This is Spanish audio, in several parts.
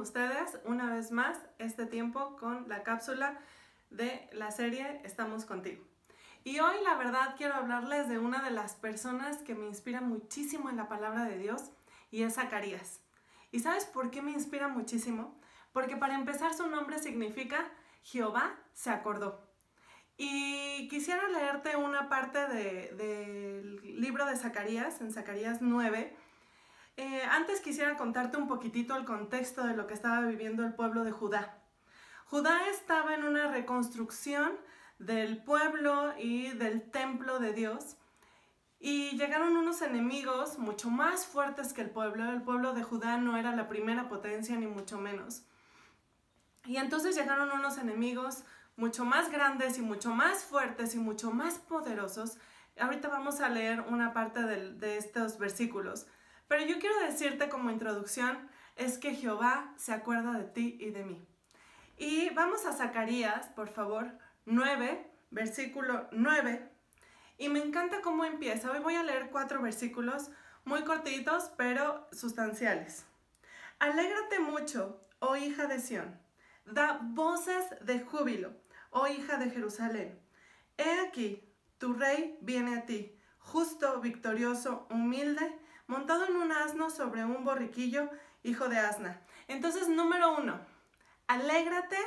ustedes una vez más este tiempo con la cápsula de la serie Estamos contigo. Y hoy la verdad quiero hablarles de una de las personas que me inspira muchísimo en la palabra de Dios y es Zacarías. ¿Y sabes por qué me inspira muchísimo? Porque para empezar su nombre significa Jehová se acordó. Y quisiera leerte una parte del libro de Zacarías, en Zacarías 9, eh, antes quisiera contarte un poquitito el contexto de lo que estaba viviendo el pueblo de Judá. Judá estaba en una reconstrucción del pueblo y del templo de Dios y llegaron unos enemigos mucho más fuertes que el pueblo. El pueblo de Judá no era la primera potencia ni mucho menos. Y entonces llegaron unos enemigos mucho más grandes y mucho más fuertes y mucho más poderosos. Ahorita vamos a leer una parte de estos versículos. Pero yo quiero decirte como introducción es que Jehová se acuerda de ti y de mí. Y vamos a Zacarías, por favor, 9, versículo 9. Y me encanta cómo empieza. Hoy voy a leer cuatro versículos muy cortitos, pero sustanciales. Alégrate mucho, oh hija de Sión. Da voces de júbilo, oh hija de Jerusalén. He aquí, tu rey viene a ti, justo, victorioso, humilde, montado en un asno sobre un borriquillo, hijo de asna. Entonces, número uno, alégrate,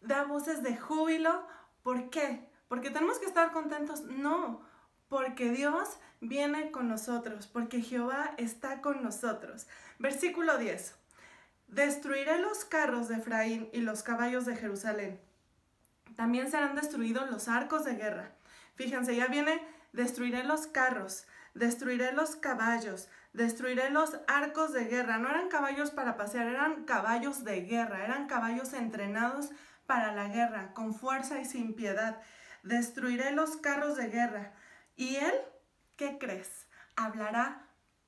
da voces de júbilo. ¿Por qué? ¿Porque tenemos que estar contentos? No, porque Dios viene con nosotros, porque Jehová está con nosotros. Versículo 10. Destruiré los carros de Efraín y los caballos de Jerusalén. También serán destruidos los arcos de guerra. Fíjense, ya viene, destruiré los carros, destruiré los caballos, destruiré los arcos de guerra. No eran caballos para pasear, eran caballos de guerra, eran caballos entrenados para la guerra, con fuerza y sin piedad. Destruiré los carros de guerra. Y él, ¿qué crees? Hablará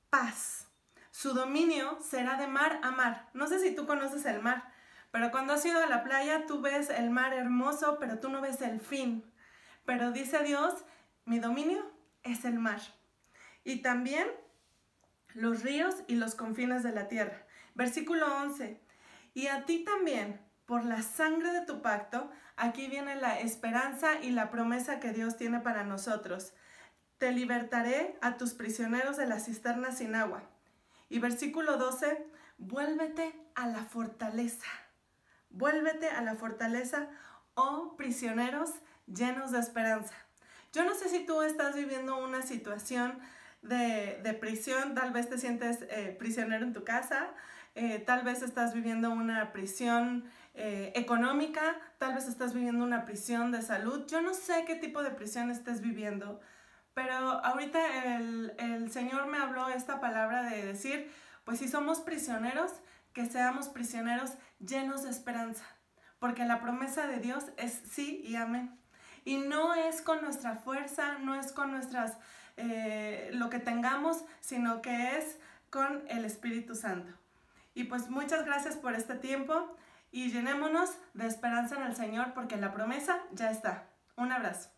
paz. Su dominio será de mar a mar. No sé si tú conoces el mar, pero cuando has ido a la playa tú ves el mar hermoso, pero tú no ves el fin. Pero dice Dios, mi dominio es el mar y también los ríos y los confines de la tierra. Versículo 11. Y a ti también, por la sangre de tu pacto, aquí viene la esperanza y la promesa que Dios tiene para nosotros. Te libertaré a tus prisioneros de la cisterna sin agua. Y versículo 12, vuélvete a la fortaleza. Vuélvete a la fortaleza, oh prisioneros llenos de esperanza. Yo no sé si tú estás viviendo una situación de, prisión, tal vez te sientes eh, prisionero en tu casa, eh, tal vez estás viviendo una prisión eh, económica, tal vez estás viviendo una prisión de salud, yo no sé qué tipo de prisión estés viviendo, pero ahorita el, el Señor me habló esta palabra de decir, pues si somos prisioneros, que seamos prisioneros llenos de esperanza, porque la promesa de Dios es sí y amén. Y no es con nuestra fuerza, no es con nuestras eh, lo que tengamos, sino que es con el Espíritu Santo. Y pues muchas gracias por este tiempo y llenémonos de esperanza en el Señor porque la promesa ya está. Un abrazo.